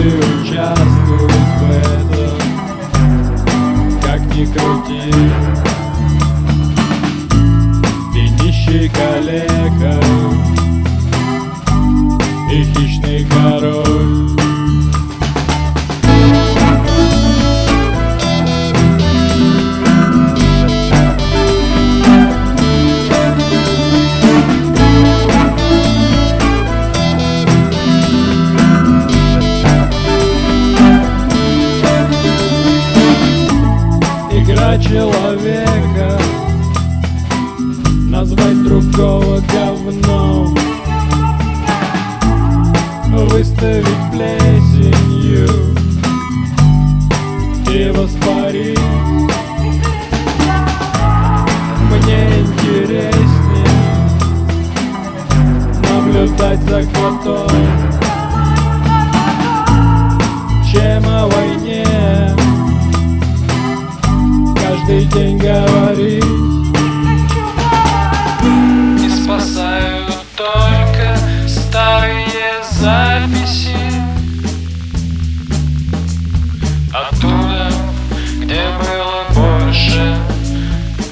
Каждый участвует в этом Как ни Ты нищий калека И хищный король Назвать другого говном. Выставить плесенью И воспарить. Мне интереснее Наблюдать за котом Чем о войне. Каждый день говорить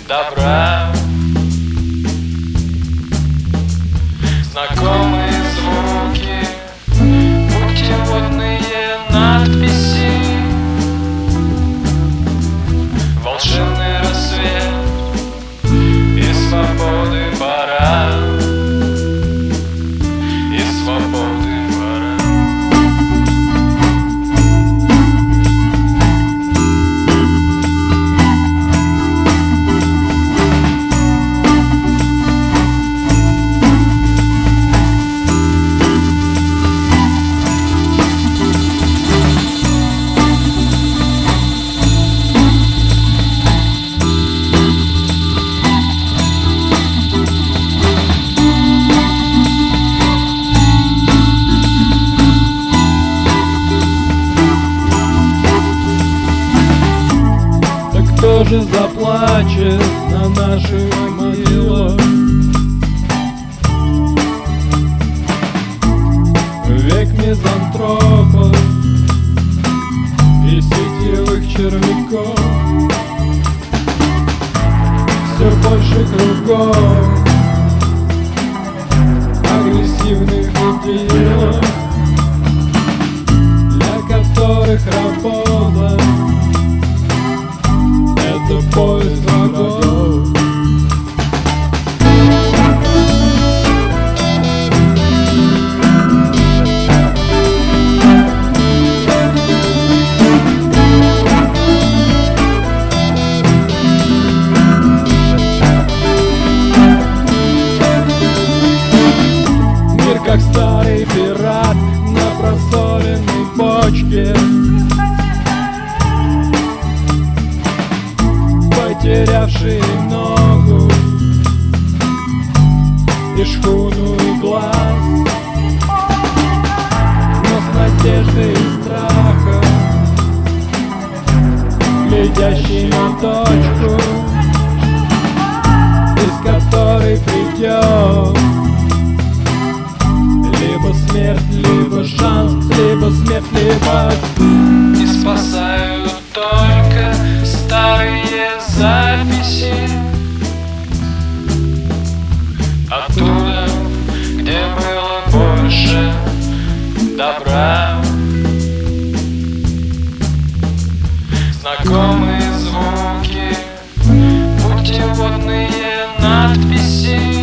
добра Так кто же заплачет на наших могилах? Век мизантропов и сетевых червяков Все больше кругов агрессивных идиотов Для которых работа Мир как старый пират на просоленной почке Потерявший ногу и шхуну глаз Но с надеждой и страхом Глядящий на точку Из которой придет либо смерть, либо шанс, либо смерть, либо И спасают добра. Знакомые звуки, путеводные надписи